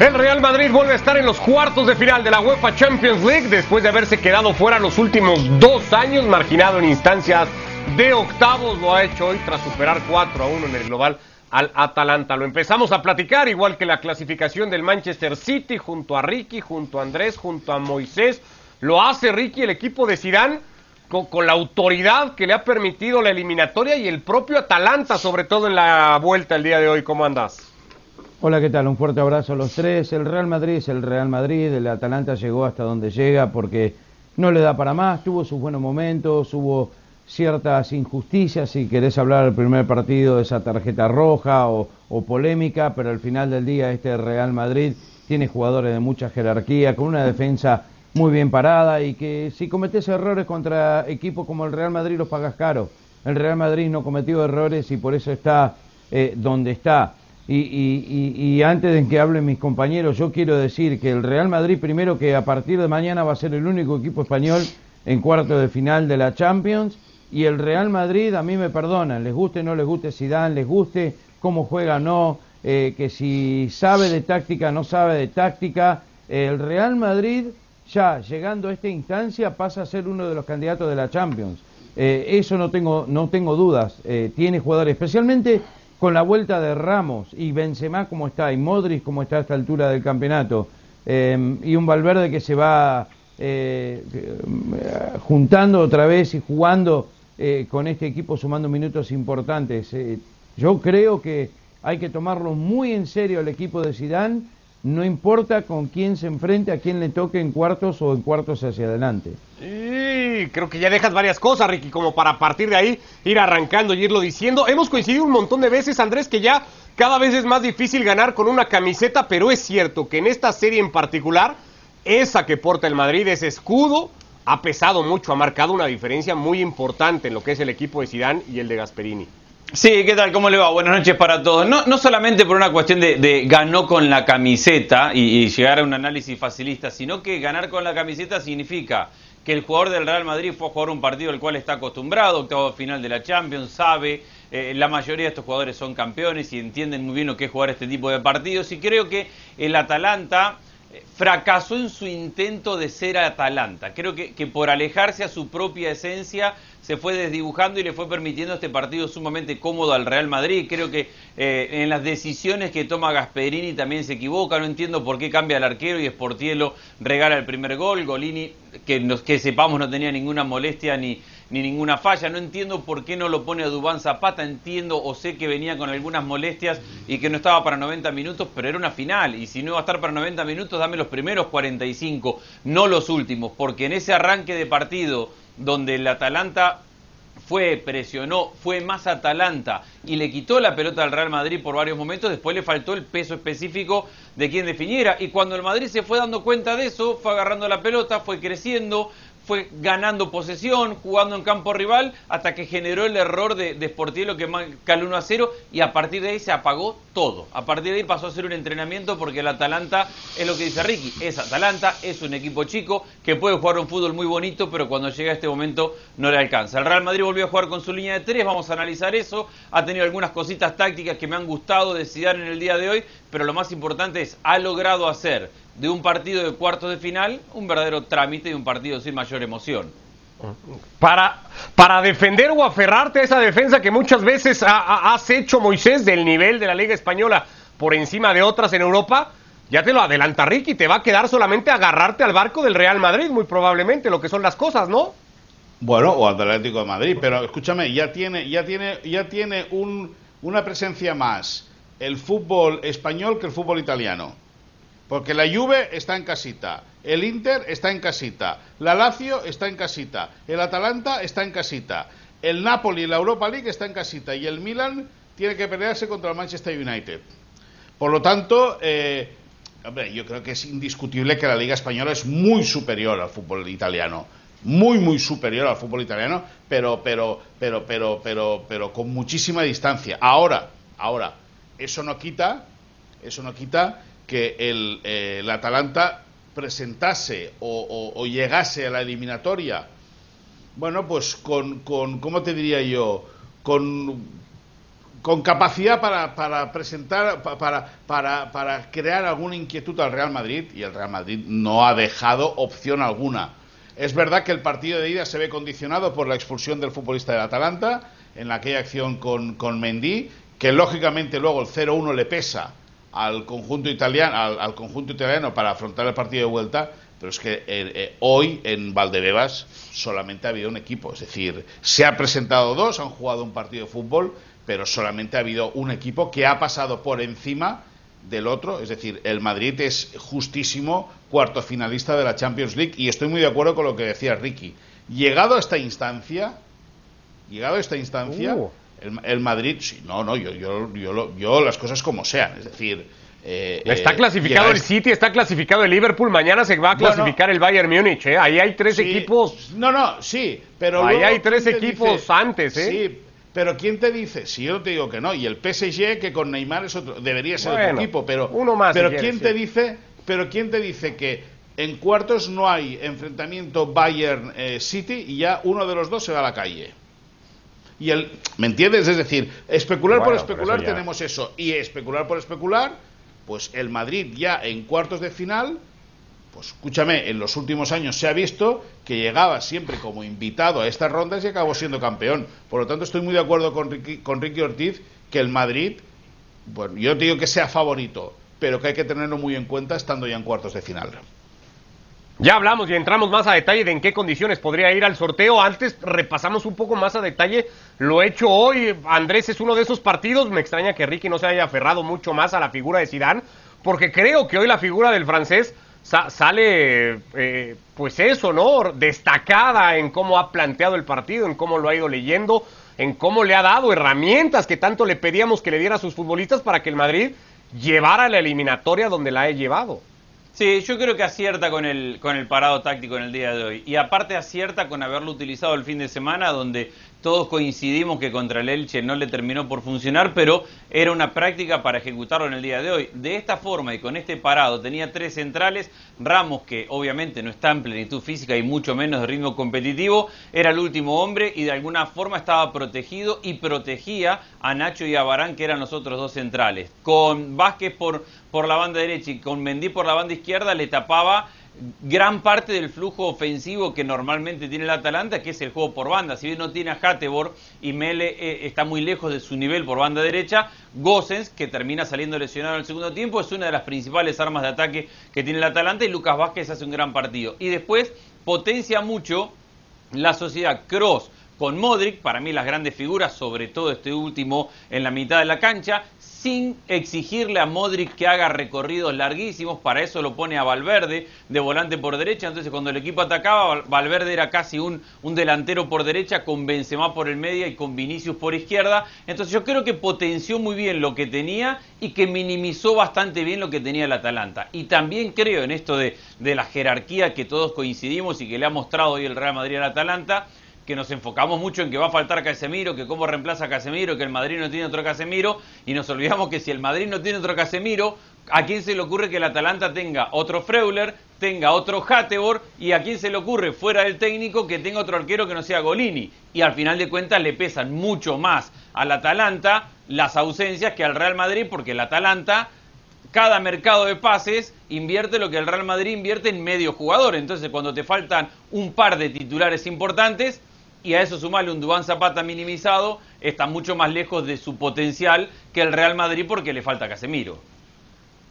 El Real Madrid vuelve a estar en los cuartos de final de la UEFA Champions League después de haberse quedado fuera los últimos dos años, marginado en instancias de octavos. Lo ha hecho hoy tras superar 4 a 1 en el global al Atalanta. Lo empezamos a platicar, igual que la clasificación del Manchester City, junto a Ricky, junto a Andrés, junto a Moisés. Lo hace Ricky, el equipo de Zidane, con, con, la autoridad que le ha permitido la eliminatoria y el propio Atalanta, sobre todo en la vuelta el día de hoy. ¿Cómo andas? Hola, ¿qué tal? Un fuerte abrazo a los tres. El Real Madrid es el Real Madrid, el Atalanta llegó hasta donde llega porque no le da para más, tuvo sus buenos momentos, hubo ciertas injusticias, si querés hablar del primer partido de esa tarjeta roja o, polémica, pero al final del día este Real Madrid tiene jugadores de mucha jerarquía, con una defensa muy bien parada y que si cometes errores contra equipos como el Real Madrid los pagas caro. El Real Madrid no cometió errores y por eso está eh, donde está. Y, y, antes de que hablen mis compañeros, yo quiero decir que el Real Madrid, primero que a partir de mañana va a ser el único equipo español en cuarto de final de la Champions, y el Real Madrid, a mí me perdonan, les guste o no les guste Zidane, les guste cómo juega no, eh, que si sabe de táctica no sabe de táctica, el Real Madrid ya llegando a esta instancia pasa a ser uno de los candidatos de la Champions. Eh, eso no tengo, no tengo dudas, eh, tiene jugadores, especialmente con la vuelta de Ramos y Benzema como está y Modric como está a esta altura del campeonato eh, y un Valverde que se va eh, juntando otra vez y jugando eh, con este equipo sumando minutos importantes. yo creo que hay que tomarlo muy en serio el equipo de Zidane, no importa con quién se enfrente, a quién le toque en cuartos o en cuartos hacia adelante. Creo que ya dejas varias cosas, Ricky, como para partir de ahí ir arrancando y irlo diciendo. Hemos coincidido un montón de veces, Andrés, que ya cada vez es más difícil ganar con una camiseta, pero es cierto que en esta serie en particular, esa que porta el Madrid, ese escudo, ha pesado mucho, ha marcado una diferencia muy importante en lo que es el equipo de Zidane y el de Gasperini. Sí, ¿qué tal? ¿Cómo le va? Buenas noches para todos. No, no solamente por una cuestión de, de ganó con la camiseta y, llegar a un análisis facilista, sino que ganar con la camiseta significa que el jugador del Real Madrid fue a jugar un partido al cual está acostumbrado, octavo final de la Champions, sabe, eh, la mayoría de estos jugadores son campeones y entienden muy bien lo que es jugar este tipo de partidos y creo que el Atalanta fracasó en su intento de ser Atalanta. Creo que, que, por alejarse a su propia esencia se fue desdibujando y le fue permitiendo este partido sumamente cómodo al Real Madrid. Creo que eh, en las decisiones que toma Gasperini también se equivoca. No entiendo por qué cambia el arquero y Sportielo regala el primer gol. Golini, que, nos, que sepamos, no tenía ninguna molestia ni, ni ninguna falla. No entiendo por qué no lo pone a Dubán Zapata. Entiendo o sé que venía con algunas molestias y que no estaba para 90 minutos, pero era una final. Y si no iba a estar para 90 minutos, dame los primeros 45, no los últimos. Porque en ese arranque de partido donde el Atalanta fue, presionó, fue más Atalanta y le quitó la pelota al Real Madrid por varios momentos, después le faltó el peso específico de quien definiera. Y cuando el Madrid se fue dando cuenta de eso, fue agarrando la pelota, fue creciendo, fue ganando posesión, jugando en campo rival, hasta que generó el error de, de Sportielo que marca el 1 a 0 y a partir de ahí se apagó todo. A partir de ahí pasó a ser un entrenamiento porque el Atalanta, es lo que dice Ricky, es Atalanta, es un equipo chico que puede jugar un fútbol muy bonito, pero cuando llega a este momento no le alcanza. El Real Madrid volvió a jugar con su línea de tres, vamos a analizar eso. Ha tenido algunas cositas tácticas que me han gustado de Zidane en el día de hoy, pero lo más importante es, ha logrado hacer de un partido de cuartos de final un verdadero trámite y un partido sin mayor emoción. Para, para defender o aferrarte a esa defensa que muchas veces ha, ha, has hecho, Moisés, del nivel de la Liga Española por encima de otras en Europa, ya te lo adelanta Ricky, te va a quedar solamente agarrarte al barco del Real Madrid, muy probablemente, lo que son las cosas, ¿no? Bueno, o Atlético de Madrid, pero escúchame, ya tiene, ya tiene, ya tiene un, una presencia más el fútbol español que el fútbol italiano. Porque la Juve está en casita, el Inter está en casita, la Lazio está en casita, el Atalanta está en casita, el Napoli, la Europa League está en casita y el Milan tiene que pelearse contra el Manchester United. Por lo tanto, eh, hombre, yo creo que es indiscutible que la Liga Española es muy superior al fútbol italiano. Muy, muy superior al fútbol italiano, pero, pero, pero, pero, pero, pero con muchísima distancia. Ahora, ahora, eso no quita, eso no quita que el, eh, el Atalanta presentase o, o, o, llegase a la eliminatoria, bueno, pues con, con, ¿cómo te diría yo? Con, con capacidad para, para presentar, para, para, para crear alguna inquietud al Real Madrid y el Real Madrid no ha dejado opción alguna. Es verdad que el partido de ida se ve condicionado por la expulsión del futbolista del Atalanta en aquella acción con, con Mendy, que lógicamente luego el 0-1 le pesa al conjunto italiano, al, conjunto italiano para afrontar el partido de vuelta, pero es que eh, eh, hoy en Valdebebas solamente ha habido un equipo, es decir, se ha presentado dos, han jugado un partido de fútbol, pero solamente ha habido un equipo que ha pasado por encima del otro, es decir, el Madrid es justísimo cuarto finalista de la Champions League y estoy muy de acuerdo con lo que decía Ricky. Llegado a esta instancia, llegado a esta instancia, uh. El, Madrid, sí, no, no, yo, yo, yo, yo, las cosas como sean, es decir, eh, está eh, clasificado el City, está clasificado el Liverpool, mañana se va a clasificar el Bayern Múnich, ¿eh? Ahí hay tres equipos. No, no, sí, pero. Ahí hay tres equipos antes, ¿eh? Sí, pero ¿quién te dice? Si yo te digo que no, y el PSG que con Neymar es otro, debería ser otro equipo, pero. Uno más. Pero ¿quién te dice? Pero ¿quién te dice que en cuartos no hay enfrentamiento Bayern City y ya uno de los dos se va a la calle? Y el, ¿Me entiendes? Es decir, especular por especular tenemos eso. Y especular por especular pues el Madrid ya en cuartos de final, pues escúchame, en los últimos años se ha visto que llegaba siempre como invitado a estas rondas y acabó siendo campeón. Por lo tanto, estoy muy de acuerdo con Ricky, con Ricky Ortiz que el Madrid, bueno, yo te digo que sea favorito, pero que hay que tenerlo muy en cuenta estando ya en cuartos de final. Ya hablamos y entramos más a detalle de en qué condiciones podría ir al sorteo. Antes repasamos un poco más a detalle lo hecho hoy. Andrés es uno de esos partidos. Me extraña que Ricky no se haya aferrado mucho más a la figura de Zidane, porque creo que hoy la figura del francés sale, eh, pues eso, ¿no? Destacada en cómo ha planteado el partido, en cómo lo ha ido leyendo, en cómo le ha dado herramientas que tanto le pedíamos que le diera a sus futbolistas para que el Madrid llevara la eliminatoria donde la he llevado. Sí, yo creo que acierta con el, con el parado táctico en el día de hoy. Y aparte acierta con haberlo utilizado el fin de semana, donde todos coincidimos que contra el Elche no le terminó por funcionar, pero era una práctica para ejecutarlo en el día de hoy. De esta forma y con este parado tenía tres centrales, Ramos que obviamente no está en plenitud física y mucho menos de ritmo competitivo, era el último hombre y de alguna forma estaba protegido y protegía a Nacho y a Barán que eran los otros dos centrales. Con Vázquez por, por la banda derecha y con Mendí por la banda izquierda le tapaba gran parte del flujo ofensivo que normalmente tiene el Atalanta, que es el juego por banda. Si bien no tiene a Hatebor y Mele eh, está muy lejos de su nivel por banda derecha, Gosens, que termina saliendo lesionado en el segundo tiempo, es una de las principales armas de ataque que tiene el Atalanta y Lucas Vázquez hace un gran partido. Y después potencia mucho la sociedad Cross con Modric, para mí las grandes figuras, sobre todo este último en la mitad de la cancha, sin exigirle a Modric que haga recorridos larguísimos, para eso lo pone a Valverde de volante por derecha, entonces cuando el equipo atacaba, Valverde era casi un, un delantero por derecha, con Benzema por el medio y con Vinicius por izquierda, entonces yo creo que potenció muy bien lo que tenía y que minimizó bastante bien lo que tenía el Atalanta. Y también creo en esto de, de la jerarquía que todos coincidimos y que le ha mostrado hoy el Real Madrid al Atalanta, que nos enfocamos mucho en que va a faltar Casemiro, que cómo reemplaza Casemiro, que el Madrid no tiene otro Casemiro, y nos olvidamos que si el Madrid no tiene otro Casemiro, ¿a quién se le ocurre que el Atalanta tenga otro Freuler, tenga otro Hatebor, y a quién se le ocurre, fuera del técnico, que tenga otro arquero que no sea Golini? Y al final de cuentas le pesan mucho más al Atalanta las ausencias que al Real Madrid, porque el Atalanta cada mercado de pases invierte lo que el Real Madrid invierte en medio jugador. Entonces, cuando te faltan un par de titulares importantes, y a eso sumarle un Dubán Zapata minimizado, está mucho más lejos de su potencial que el Real Madrid porque le falta Casemiro.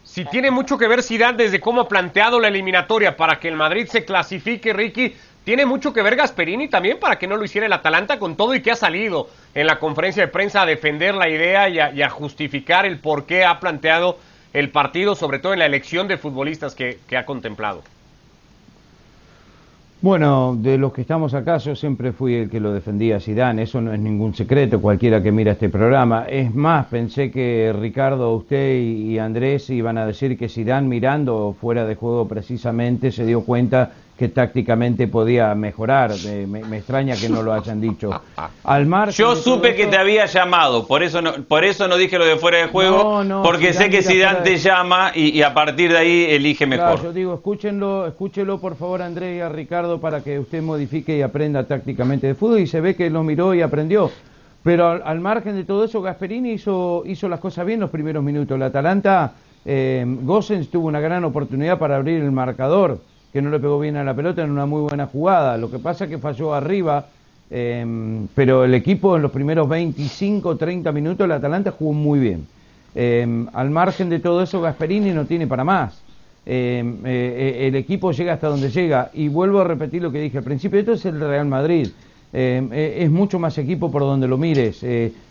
Si tiene mucho que ver Zidane desde cómo ha planteado la eliminatoria para que el Madrid se clasifique, Ricky, tiene mucho que ver Gasperini también para que no lo hiciera el Atalanta con todo y que ha salido en la conferencia de prensa a defender la idea y a, justificar el por qué ha planteado el partido, sobre todo en la elección de futbolistas que ha contemplado. Bueno, de los que estamos acá, yo siempre fui el que lo defendía a Zidane, eso no es ningún secreto, cualquiera que mira este programa. Es más, pensé que Ricardo, usted y Andrés iban a decir que Zidane mirando fuera de juego precisamente se dio cuenta que tácticamente podía mejorar. Me, extraña que no lo hayan dicho. Al Yo supe que te había llamado, por eso no, por eso no dije lo de fuera de juego, porque sé que Zidane te llama y, a partir de ahí elige mejor. yo digo, escúchenlo, escúchelo por favor Andrés y a Ricardo para que usted modifique y aprenda tácticamente de fútbol y se ve que lo miró y aprendió. Pero al, margen de todo eso, Gasperini hizo, hizo las cosas bien los primeros minutos. El Atalanta, eh, Gossens tuvo una gran oportunidad para abrir el marcador, que no le pegó bien a la pelota en una muy buena jugada. Lo que pasa es que falló arriba, eh, pero el equipo en los primeros 25, 30 minutos, el Atalanta jugó muy bien. Eh, al margen de todo eso, Gasperini no tiene para más. Eh, eh, el equipo llega hasta donde llega. Y vuelvo a repetir lo que dije al principio, esto es el Real Madrid. es mucho más equipo por donde lo mires.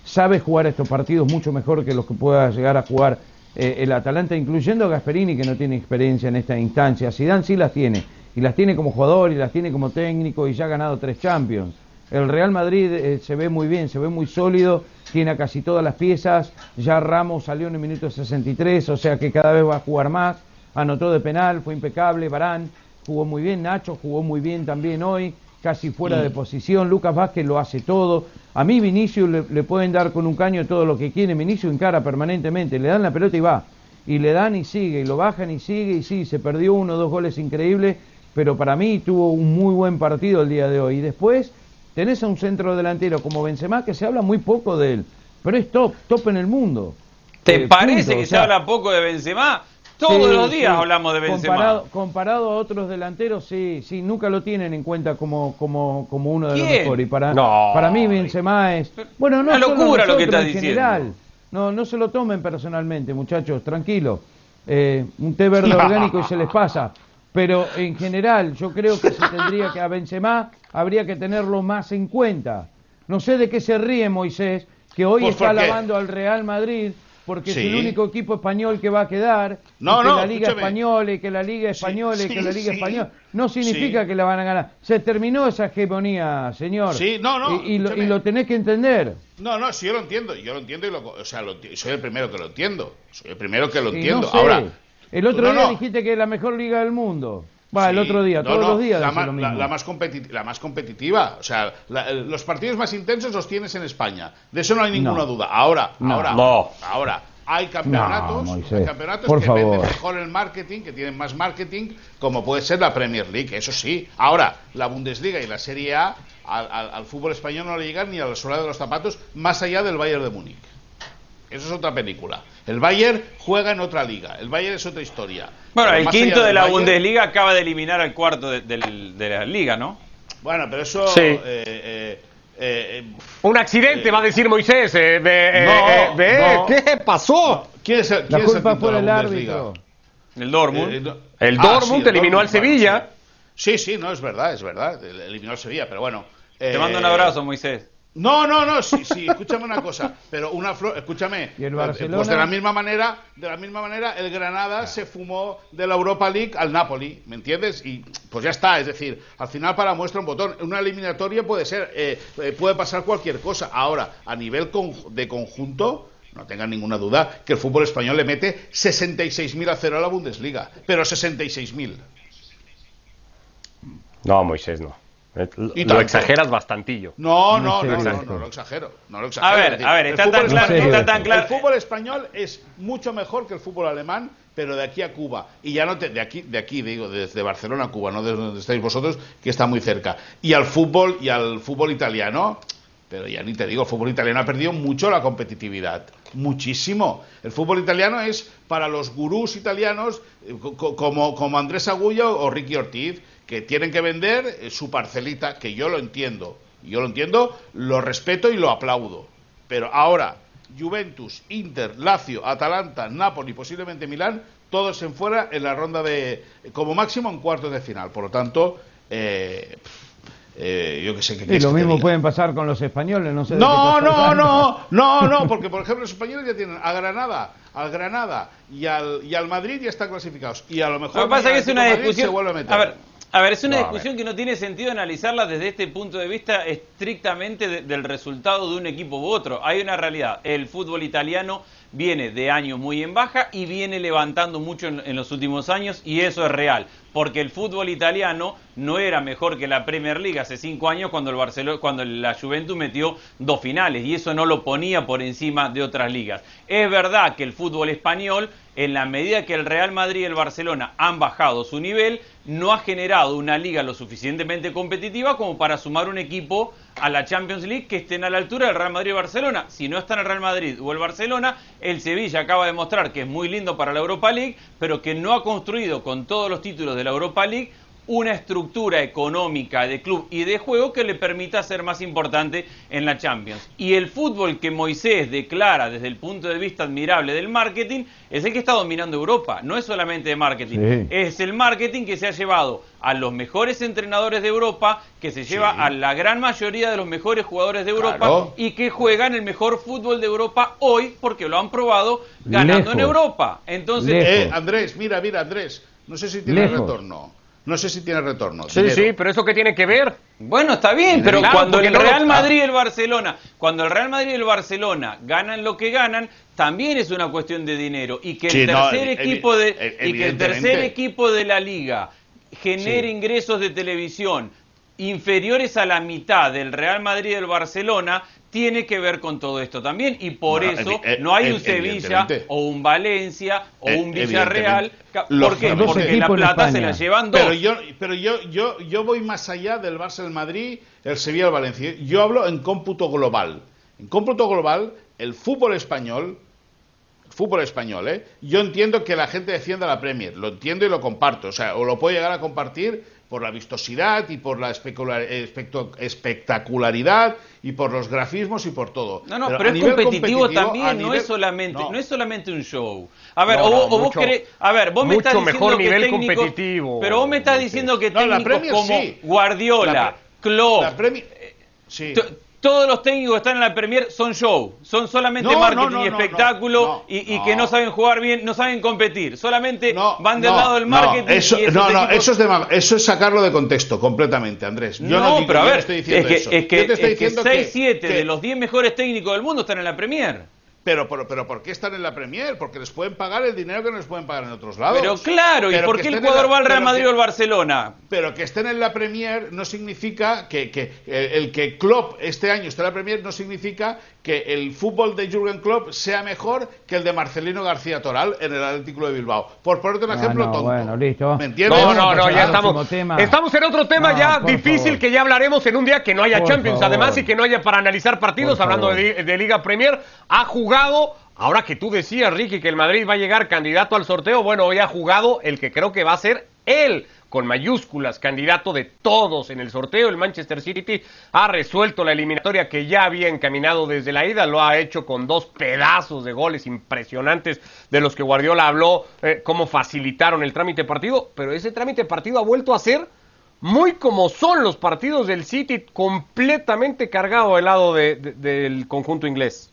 sabe jugar estos partidos mucho mejor que los que pueda llegar a jugar el Atalanta, incluyendo a Gasperini, que no tiene experiencia en esta instancia. Zidane sí las tiene. Y las tiene como jugador y las tiene como técnico y ya ha ganado tres Champions. El Real Madrid se ve muy bien, se ve muy sólido tiene a casi todas las piezas, ya Ramos salió en el minuto 63, o sea que cada vez va a jugar más, anotó de penal, fue impecable, Barán jugó muy bien, Nacho jugó muy bien también hoy, casi fuera de posición, Lucas Vázquez lo hace todo, a mí Vinicius le, pueden dar con un caño todo lo que quiere, Vinicius encara permanentemente, le dan la pelota y va, y le dan y sigue, y lo bajan y sigue, y sí, se perdió uno o dos goles increíbles, pero para mí tuvo un muy buen partido el día de hoy, y después tenés a un centro delantero como Benzema que se habla muy poco de él, pero es top, top en el mundo. ¿Te eh, parece que se habla poco de Benzema? Todos los días hablamos de Benzema. Comparado, comparado, a otros delanteros, sí, sí, nunca lo tienen en cuenta como, como, como uno de los mejores. Y para, para mí Benzema es... Bueno, no Una locura lo que estás en general. No, no se lo tomen personalmente, muchachos, tranquilo. Eh, un té verde orgánico y se les pasa. Pero en general, yo creo que se tendría que a Benzema habría que tenerlo más en cuenta. No sé de qué se ríe Moisés, que hoy pues está alabando al Real Madrid porque es el único equipo español que va a quedar, no, que no, la Liga Española y que la Liga Española y que la Liga Española no significa que la van a ganar. Se terminó esa hegemonía, señor. Sí, no, no. Y, lo, tenés que entender. No, no, sí, yo lo entiendo, yo lo entiendo y lo, o sea, soy el primero que lo entiendo. Soy el primero que lo entiendo. Ahora, el otro día dijiste que es la mejor liga del mundo. Va, el otro día, todos los días. La, la, más la, más competitiva. O sea, los partidos más intensos los tienes en España. De eso no hay ninguna duda. Ahora, ahora, ahora. Hay campeonatos, hay campeonatos que venden mejor el marketing, que tienen más marketing, como puede ser la Premier League, eso sí. Ahora, la Bundesliga y la Serie A al, al fútbol español no le llegan ni a la suela de los zapatos, más allá del Bayern de Múnich. Eso es otra película. El Bayern juega en otra liga. El Bayern es otra historia. Bueno, el quinto de la Bundesliga acaba de eliminar al cuarto de, la liga, ¿no? Bueno, pero eso... Sí. Eh, eh, eh, un accidente, va a decir Moisés. ¿Qué pasó? ¿Quién es el, la culpa fue el árbitro. El Dortmund. el ah, Dortmund eliminó al Sevilla. Sí, sí, no, es verdad, es verdad. Eliminó al Sevilla, pero bueno. Te mando un abrazo, Moisés. No, no, no, sí, sí, escúchame una cosa, pero una flor, escúchame, ¿Y el pues de la misma manera, de la misma manera el Granada se fumó de la Europa League al Napoli, ¿me entiendes? Y pues ya está, es decir, al final para muestra un botón, una eliminatoria puede ser, eh, eh, puede pasar cualquier cosa. Ahora, a nivel de conjunto, no tengan ninguna duda que el fútbol español le mete 66.000 a cero a la Bundesliga, pero 66.000. No, Moisés, no. Lo exageras bastantillo. No, no, no, no, no, lo exagero. No lo exagero. A ver, a ver, está tan, claro, está tan claro. El fútbol español es mucho mejor que el fútbol alemán, pero de aquí a Cuba. Y ya no te, de aquí, de aquí digo, desde Barcelona a Cuba, no desde donde estáis vosotros, que está muy cerca. Y al fútbol, y al fútbol italiano, pero ya ni te digo, el fútbol italiano ha perdido mucho la competitividad. Muchísimo. El fútbol italiano es para los gurús italianos eh, como, como Andrés Agullo o Ricky Ortiz que tienen que vender eh, su parcelita, que yo lo entiendo, yo lo entiendo, lo respeto y lo aplaudo. Pero ahora, Juventus, Inter, Lazio, Atalanta, Napoli, posiblemente Milán, todos en fuera en la ronda de, como máximo en cuartos de final. Por lo tanto, eh, eh, yo que sé que... Y lo mismo pueden pasar con los españoles, no sé. No, no, no, no, no, porque por ejemplo los españoles ya tienen a Granada, al Granada y al, y al Madrid ya están clasificados. Y a lo mejor... Lo que pasa es que es una discusión... A, ver, a ver, es una discusión que no tiene sentido analizarla desde este punto de vista estrictamente del resultado de un equipo u otro. Hay una realidad, el fútbol italiano viene de años muy en baja y viene levantando mucho en, los últimos años y eso es real. porque el fútbol italiano no era mejor que la Premier League hace cinco años cuando el Barcelona, cuando la Juventus metió dos finales y eso no lo ponía por encima de otras ligas. Es verdad que el fútbol español, en la medida que el Real Madrid y el Barcelona han bajado su nivel, no ha generado una liga lo suficientemente competitiva como para sumar un equipo a la Champions League que estén a la altura del Real Madrid y Barcelona. Si no están el Real Madrid o el Barcelona, el Sevilla acaba de mostrar que es muy lindo para la Europa League, pero que no ha construido con todos los títulos de la Europa League una estructura económica de club y de juego que le permita ser más importante en la Champions. Y el fútbol que Moisés declara desde el punto de vista admirable del marketing es el que está dominando Europa. No es solamente de marketing, es el marketing que se ha llevado a los mejores entrenadores de Europa, que se lleva a la gran mayoría de los mejores jugadores de Europa y que juegan el mejor fútbol de Europa hoy porque lo han probado ganando en Europa. Entonces, eh, Andrés, mira, mira, Andrés, no sé si tiene retorno. No sé si tiene retorno. Sí, sí, pero ¿eso qué tiene que ver? Bueno, está bien, pero cuando el Real Madrid y el Barcelona, cuando el Real Madrid y el Barcelona ganan lo que ganan, también es una cuestión de dinero y que el tercer equipo de y que el tercer equipo de la liga genere ingresos de televisión inferiores a la mitad del Real Madrid y del Barcelona tiene que ver con todo esto también y por eso eh, no hay un Sevilla o un Valencia o un Villarreal ¿por qué? porque la plata se la llevan dos. Pero yo pero yo yo yo voy más allá del Barça el Madrid el Sevilla el Valencia. Yo hablo en cómputo global. En cómputo global el fútbol español el fútbol español, ¿eh? Yo entiendo que la gente defienda la Premier, lo entiendo y lo comparto, o sea, o lo puedo llegar a compartir por la vistosidad y por la espectacularidad y por los grafismos y por todo. No, no, pero, es competitivo, también, no es solamente, no. es solamente un show. A ver, o, vos querés, a ver, vos me estás diciendo que nivel competitivo. Pero vos me estás diciendo que técnicos como Guardiola, Klopp, sí. Todos los técnicos que están en la Premier son show, son solamente marketing y espectáculo y, que no saben jugar bien, no saben competir, solamente van del lado del marketing. Eso, no, no, eso, es eso es sacarlo de contexto completamente, Andrés. Yo no, pero a ver, estoy diciendo es que, Es que, 6-7 de los 10 mejores técnicos del mundo están en la Premier. Pero, pero, pero, ¿por qué están en la Premier? Porque les pueden pagar el dinero que no les pueden pagar en otros lados. Pero claro, ¿y por qué el jugador va al Real Madrid o al Barcelona? Pero que estén en la Premier no significa que, que el que Klopp este año esté en la Premier no significa que el fútbol de Jürgen Klopp sea mejor que el de Marcelino García Toral en el Atlético de Bilbao. Por ponerte un ejemplo tonto. Bueno, listo. ¿Me entiendes? No, no, no, ya estamos. Estamos en otro tema ya difícil que ya hablaremos en un día que no haya Champions, además, y que no haya para analizar partidos, hablando de, de Liga Premier. Ha jugado Ahora que tú decías, Ricky, que el Madrid va a llegar candidato al sorteo, bueno, hoy ha jugado el que creo que va a ser él, con mayúsculas, candidato de todos en el sorteo. El Manchester City ha resuelto la eliminatoria que ya había encaminado desde la ida, lo ha hecho con dos pedazos de goles impresionantes de los que Guardiola habló, eh, cómo facilitaron el trámite partido, pero ese trámite partido ha vuelto a ser muy como son los partidos del City, completamente cargado del lado del conjunto inglés.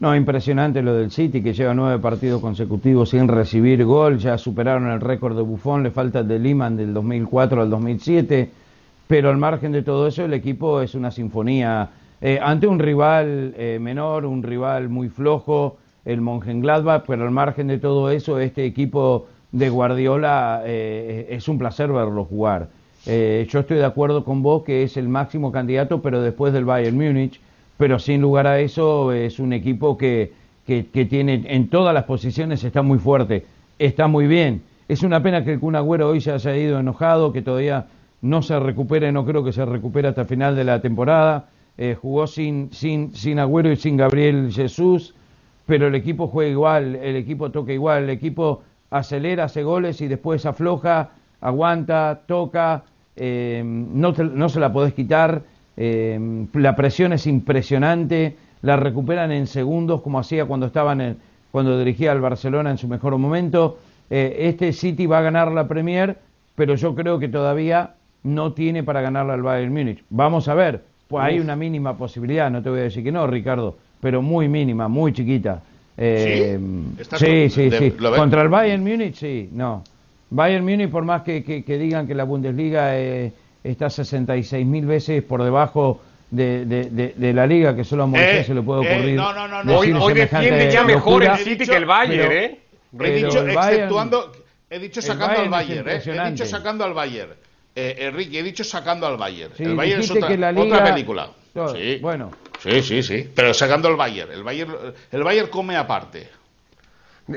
No, impresionante lo del City, que lleva nueve partidos consecutivos sin recibir gol. Ya superaron el récord de Buffon, le falta el de Liman del 2004 al 2007. Pero al margen de todo eso, el equipo es una sinfonía. Eh, ante un rival eh, menor, un rival muy flojo, el Mönchengladbach, pero al margen de todo eso, este equipo de Guardiola eh, es un placer verlo jugar. yo estoy de acuerdo con vos que es el máximo candidato, pero después del Bayern Múnich pero sin lugar a eso es un equipo que, que, tiene en todas las posiciones está muy fuerte, está muy bien. Es una pena que el Kun Agüero hoy se haya ido enojado, que todavía no se recupere, no creo que se recupere hasta final de la temporada. Eh, jugó sin, sin, sin Agüero y sin Gabriel Jesús, pero el equipo juega igual, el equipo toca igual, el equipo acelera, hace goles y después afloja, aguanta, toca, eh, no, no se la podés quitar eh, la presión es impresionante, la recuperan en segundos como hacía cuando estaban en, cuando dirigía al Barcelona en su mejor momento. Eh, este City va a ganar la Premier, pero yo creo que todavía no tiene para ganarla al Bayern Múnich. Vamos a ver, pues hay una mínima posibilidad, no te voy a decir que no, Ricardo, pero muy mínima, muy chiquita. Eh, sí, sí, sí. Contra el Bayern Múnich, sí, no. Bayern Múnich, por más que, que, digan que la Bundesliga está 66 mil veces por debajo de, de, la liga, que solo a Moisés eh, se le puede eh, ocurrir. no, no, no, Hoy, hoy defiende ya mejor el City que el Bayern, ¿eh? He dicho, exceptuando, He dicho sacando al Bayern, ¿eh? He dicho sacando al Bayern. Eh, Enrique, he dicho sacando al Bayern. el Bayern es otra, otra película. sí. Bueno. Sí, sí, sí. Pero sacando al Bayern. El Bayern, el Bayern come aparte.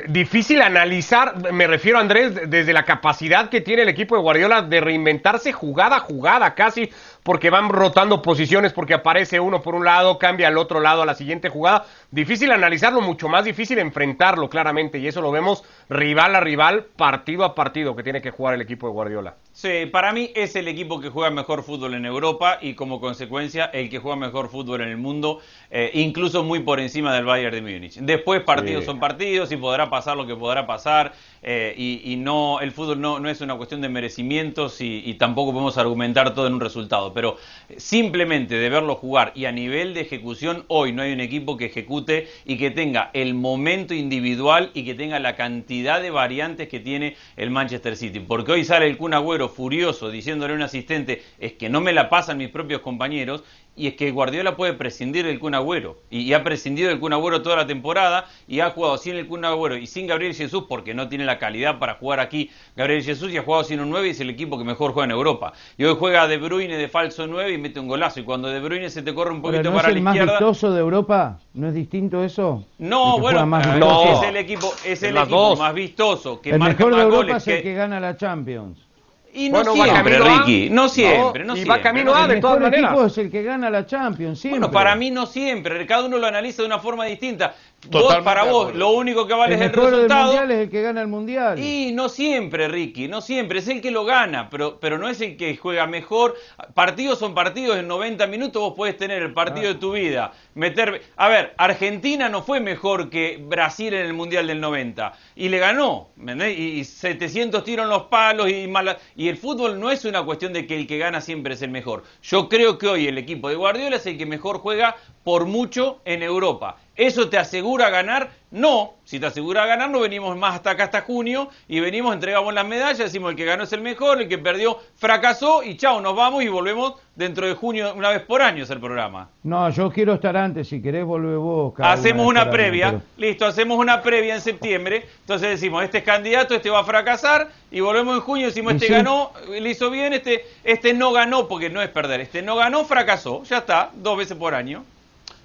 Difícil analizar, me refiero Andrés, desde la capacidad que tiene el equipo de Guardiola de reinventarse jugada a jugada, casi porque van rotando posiciones, porque aparece uno por un lado, cambia al otro lado a la siguiente jugada. Difícil analizarlo, mucho más difícil enfrentarlo claramente, y eso lo vemos rival a rival, partido a partido que tiene que jugar el equipo de Guardiola. Sí, para mí es el equipo que juega mejor fútbol en Europa y como consecuencia el que juega mejor fútbol en el mundo, eh, incluso muy por encima del Bayern de Múnich. Después partidos son partidos y podrá pasar lo que podrá pasar eh, y, no el fútbol no, no, es una cuestión de merecimientos y tampoco podemos argumentar todo en un resultado pero simplemente de verlo jugar y a nivel de ejecución, hoy no hay un equipo que ejecute y que tenga el momento individual y que tenga la cantidad de variantes que tiene el Manchester City. Porque hoy sale el Kun Agüero furioso diciéndole a un asistente, es que no me la pasan mis propios compañeros, y es que Guardiola puede prescindir del Kun Agüero y, ha prescindido del Kun Agüero toda la temporada y ha jugado sin el Kun Agüero y sin Gabriel Jesús porque no tiene la calidad para jugar aquí Gabriel Jesús y ha jugado sin un 9 y es el equipo que mejor juega en Europa. Y hoy juega De Bruyne de falso 9 y mete un golazo y cuando De Bruyne se te corre un poquito para es el más vistoso de Europa? ¿No es distinto eso? No, bueno, no. es el equipo, es el equipo más vistoso que el marca mejor de Europa es el que gana la Champions. Y no siempre, Ricky, no siempre, no, y va camino A de todas maneras. equipo es el que gana la Champions, siempre. Bueno, para mí no siempre, cada uno lo analiza de una forma distinta para vos, lo único que vale es el resultado. El mundial es el que gana el mundial. Y no siempre, Ricky, no siempre. Es el que lo gana, pero, pero no es el que juega mejor. Partidos son partidos en 90 minutos. Vos podés tener el partido de tu vida. Meter. A ver, Argentina no fue mejor que Brasil en el mundial del 90. Y le ganó. Y 700 tiros en los palos. Y, mala... y el fútbol no es una cuestión de que el que gana siempre es el mejor. Yo creo que hoy el equipo de Guardiola es el que mejor juega por mucho en Europa. ¿Eso te asegura ganar? No, si te asegura ganar no venimos más hasta acá hasta junio y venimos, entregamos las medallas, decimos el que ganó es el mejor, el que perdió fracasó y chao, nos vamos y volvemos dentro de junio una vez por año es el programa. No, yo quiero estar antes, si querés volver vos. Hacemos una previa, listo, hacemos una previa en septiembre, entonces decimos, este es candidato, este va a fracasar y volvemos en junio, decimos, este ganó, le hizo bien, este, este no ganó, porque no es perder, este no ganó, fracasó, ya está, dos veces por año.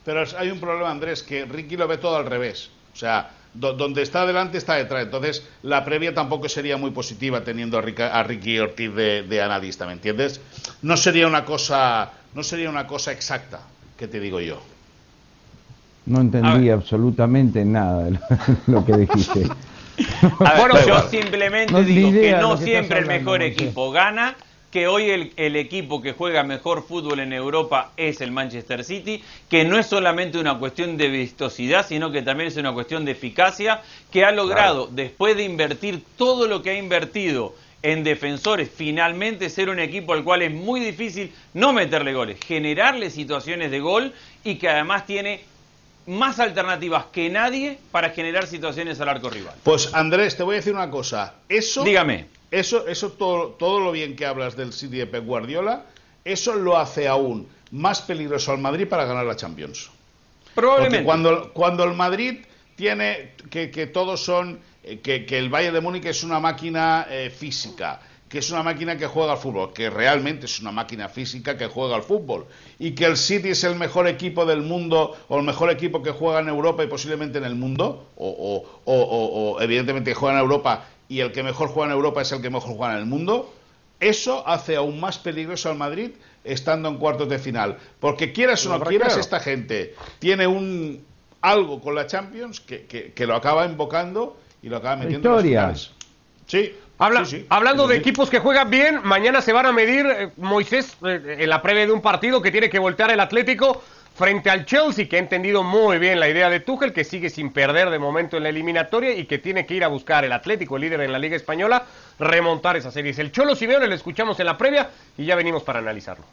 Pero hay un problema, Andrés, que Ricky lo ve todo al revés. O sea, donde está adelante está detrás. Entonces, la previa tampoco sería muy positiva teniendo a, Ricky Ortiz de, analista, ¿me entiendes? No sería una cosa, no sería una cosa exacta, que te digo yo. No entendí absolutamente nada de lo, que dijiste. bueno, yo simplemente digo que no siempre el mejor equipo gana que hoy el, equipo que juega mejor fútbol en Europa es el Manchester City, que no es solamente una cuestión de vistosidad, sino que también es una cuestión de eficacia, que ha logrado, después de invertir todo lo que ha invertido en defensores, finalmente ser un equipo al cual es muy difícil no meterle goles, generarle situaciones de gol y que además tiene más alternativas que nadie para generar situaciones al arco rival. Pues Andrés, te voy a decir una cosa. Eso. Dígame. Eso, eso todo, todo lo bien que hablas del City de Pep Guardiola, eso lo hace aún más peligroso al Madrid para ganar la Champions. Probablemente. cuando, cuando el Madrid tiene que, que todos son, eh, que, que, el Bayern de Múnich es una máquina eh, física, que es una máquina que juega al fútbol, que realmente es una máquina física que juega al fútbol, y que el City es el mejor equipo del mundo, o el mejor equipo que juega en Europa y posiblemente en el mundo, o, o, o, o evidentemente juega en Europa y el que mejor juega en Europa es el que mejor juega en el mundo, eso hace aún más peligroso al Madrid estando en cuartos de final. Porque quieras o no quieras, esta gente tiene un algo con la Champions que, lo acaba invocando y lo acaba metiendo en las Sí. Hablando de equipos que juegan bien, mañana se van a medir, eh, Moisés, eh, en la previa de un partido que tiene que voltear el Atlético frente al Chelsea, que ha entendido muy bien la idea de Tuchel, que sigue sin perder de momento en la eliminatoria y que tiene que ir a buscar el Atlético, el líder en la Liga Española, remontar esa serie. El Cholo Simeone, le escuchamos en la previa y ya venimos para analizarlo.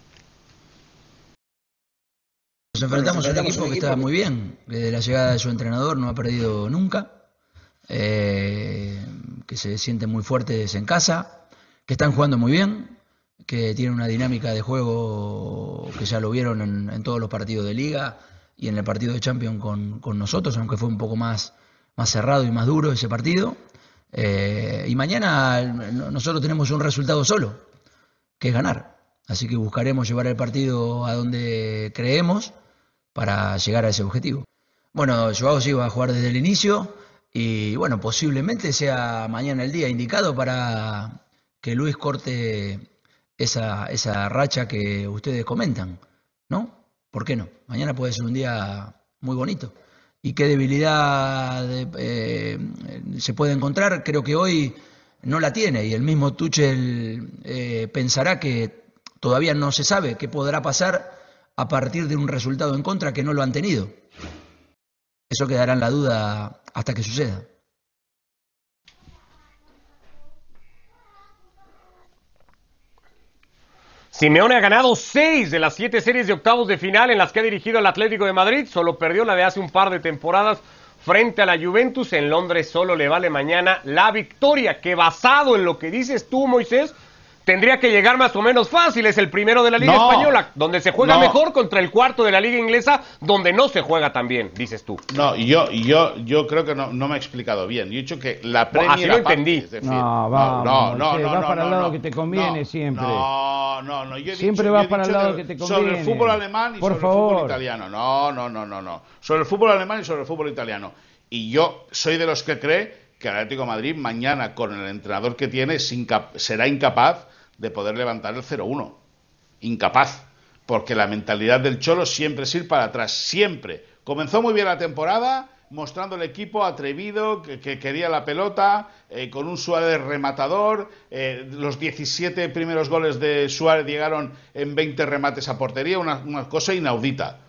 Nos enfrentamos a un equipo que está muy bien, desde la llegada de su entrenador no ha perdido nunca, eh, que se sienten muy fuertes en casa, que están jugando muy bien, que tiene una dinámica de juego que ya lo vieron en, todos los partidos de liga y en el partido de Champions con, nosotros, aunque fue un poco más, más cerrado y más duro ese partido. Eh, y mañana nosotros tenemos un resultado solo, que es ganar. Así que buscaremos llevar el partido a donde creemos para llegar a ese objetivo. Bueno, Joao sí va a jugar desde el inicio y bueno, posiblemente sea mañana el día indicado para que Luis corte esa, esa racha que ustedes comentan, ¿no? ¿Por qué no? Mañana puede ser un día muy bonito. ¿Y qué debilidad eh, se puede encontrar? Creo que hoy no la tiene y el mismo Tuchel eh, pensará que todavía no se sabe qué podrá pasar a partir de un resultado en contra que no lo han tenido. Eso quedará en la duda hasta que suceda. Simeone ha ganado seis de las siete series de octavos de final en las que ha dirigido al Atlético de Madrid. Solo perdió la de hace un par de temporadas frente a la Juventus. En Londres solo le vale mañana la victoria, que basado en lo que dices tú, Moisés, tendría que llegar más o menos fácil. Es el primero de la Liga Española, donde se juega mejor contra el cuarto de la Liga Inglesa, donde no se juega tan bien, dices tú. No, yo, yo, yo creo que no, no me he explicado bien. Yo he dicho que la Premier... así lo entendí. no, va, no, no, no, vas para el lado que te conviene siempre. No, no, no. Yo he siempre dicho, vas para el lado que te conviene. Sobre el fútbol alemán y sobre el fútbol italiano. No, no, no, no, no. Sobre el fútbol alemán y sobre el fútbol italiano. Y yo soy de los que cree que el Atlético de Madrid mañana, con el entrenador que tiene, será incapaz de poder levantar el 0-1. Incapaz. Porque la mentalidad del Cholo siempre es ir para atrás, siempre. Comenzó muy bien la temporada, mostrando el equipo atrevido, que, quería la pelota, eh, con un Suárez rematador. Eh, los 17 primeros goles de Suárez llegaron en 20 remates a portería, una, cosa inaudita.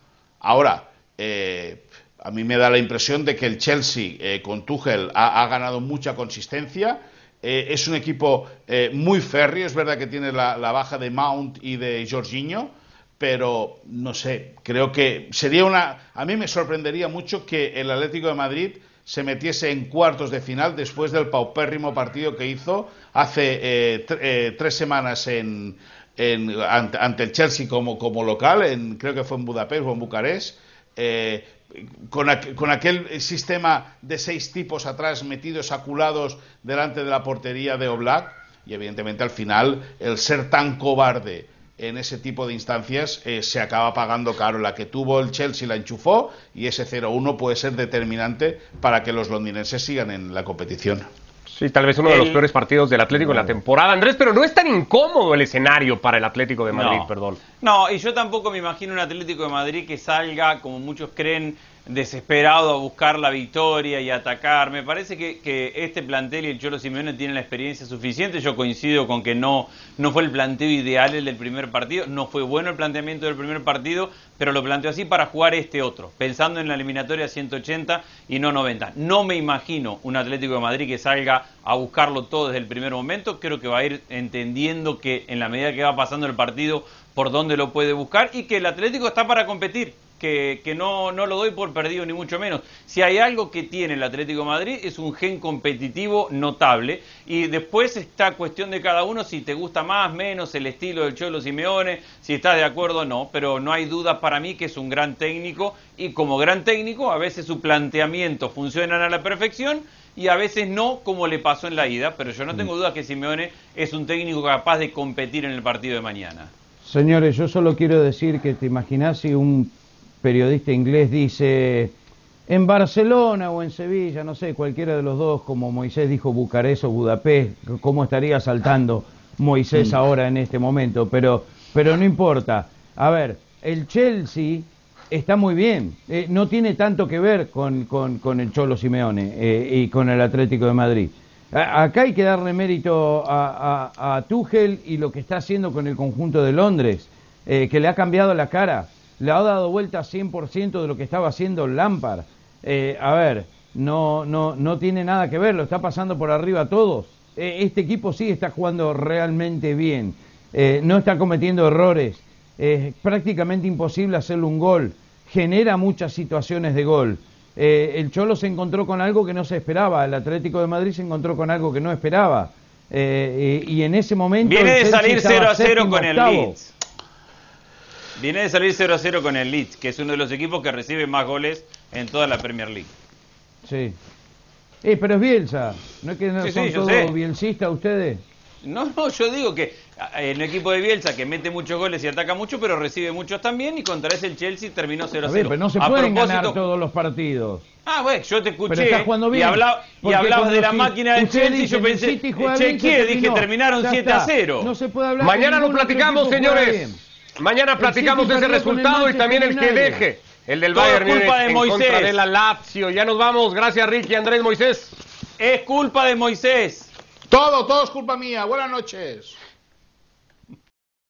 Ahora, eh, a mí me da la impresión de que el Chelsea con Tuchel ha ganado mucha consistencia eh, es un equipo eh, muy férreo, es verdad que tiene la, baja de Mount y de Jorginho, pero no sé, creo que sería una... A mí me sorprendería mucho que el Atlético de Madrid se metiese en cuartos de final después del paupérrimo partido que hizo hace eh, tres semanas en, ante, el Chelsea como, como local, en, creo que fue en Budapest o en Bucarest con, aquel sistema de seis tipos atrás metidos, aculados delante de la portería de Oblak, y evidentemente al final el ser tan cobarde en ese tipo de instancias eh, se acaba pagando caro. La que tuvo el Chelsea la enchufó y ese 0-1 puede ser determinante para que los londinenses sigan en la competición. Sí, tal vez uno de los peores partidos del Atlético en la temporada, Andrés, pero no es tan incómodo el escenario para el Atlético de Madrid, perdón. No, y yo tampoco me imagino un Atlético de Madrid que salga, como muchos creen, desesperado a buscar la victoria y atacar. Me parece que, este plantel y el Cholo Simeone tienen la experiencia suficiente. Yo coincido con que no, no fue el planteo ideal el del primer partido, no fue bueno el planteamiento del primer partido, pero lo planteó así para jugar este otro, pensando en la eliminatoria 180 y no 90. No me imagino un Atlético de Madrid que salga a buscarlo todo desde el primer momento. Creo que va a ir entendiendo que en la medida que va pasando el partido por dónde lo puede buscar y que el Atlético está para competir que, no, no, lo doy por perdido ni mucho menos. Si hay algo que tiene el Atlético de Madrid es un gen competitivo notable. Y después está cuestión de cada uno si te gusta más, menos el estilo del Cholo Simeone, si estás de acuerdo o no, pero no hay duda para mí que es un gran técnico. Y como gran técnico a veces su planteamiento funciona a la perfección y a veces no, como le pasó en la ida, pero yo no tengo duda que Simeone es un técnico capaz de competir en el partido de mañana. Señores, yo solo quiero decir que te imaginas si un periodista inglés dice, en Barcelona o en Sevilla, no sé, cualquiera de los dos, como Moisés dijo Bucarest o Budapest, cómo estaría saltando Moisés mm. ahora en este momento, pero, pero no importa. A ver, el Chelsea está muy bien, eh, no tiene tanto que ver con, con, el Cholo Simeone eh, y con el Atlético de Madrid. acá hay que darle mérito a, a, Tuchel y lo que está haciendo con el conjunto de Londres, eh, que le ha cambiado la cara le ha dado vuelta 100% de lo que estaba haciendo Lampard. Eh, a ver, no, no, no tiene nada que ver, lo está pasando por arriba a todos. Eh, este equipo sí está jugando realmente bien, eh, no está cometiendo errores, es prácticamente imposible hacerle un gol, genera muchas situaciones de gol. el Cholo se encontró con algo que no se esperaba, el Atlético de Madrid se encontró con algo que no esperaba. y en ese momento... Viene de salir 0 a 0 con el Leeds. Viene de salir 0 a 0 con el Leeds, que es uno de los equipos que recibe más goles en toda la Premier League. Sí. Eh, pero es Bielsa. ¿No es que no Sí, son sí, todos sé. bielsistas ustedes? No, no, yo digo que en el equipo de Bielsa que mete muchos goles y ataca mucho, pero recibe muchos también y contra ese el Chelsea terminó 0 A 0. ver, pero no se A pueden propósito- ganar todos los partidos. Ah, bueno, yo te escuché y, bien. habla- y Porque hablabas de la si máquina del Chelsea y dice, yo pensé, chequeé, dije terminaron Ya 7 a está. 0. No se puede hablar Mañana lo platicamos, señores. Mañana platicamos de ese resultado y también el que deje. El del Todo Bayern es culpa de en contra Moisés. de la Lazio. Ya nos vamos. Gracias, Ricky Andrés Moisés. Es culpa de Moisés. Todo, todo es culpa mía. Buenas noches.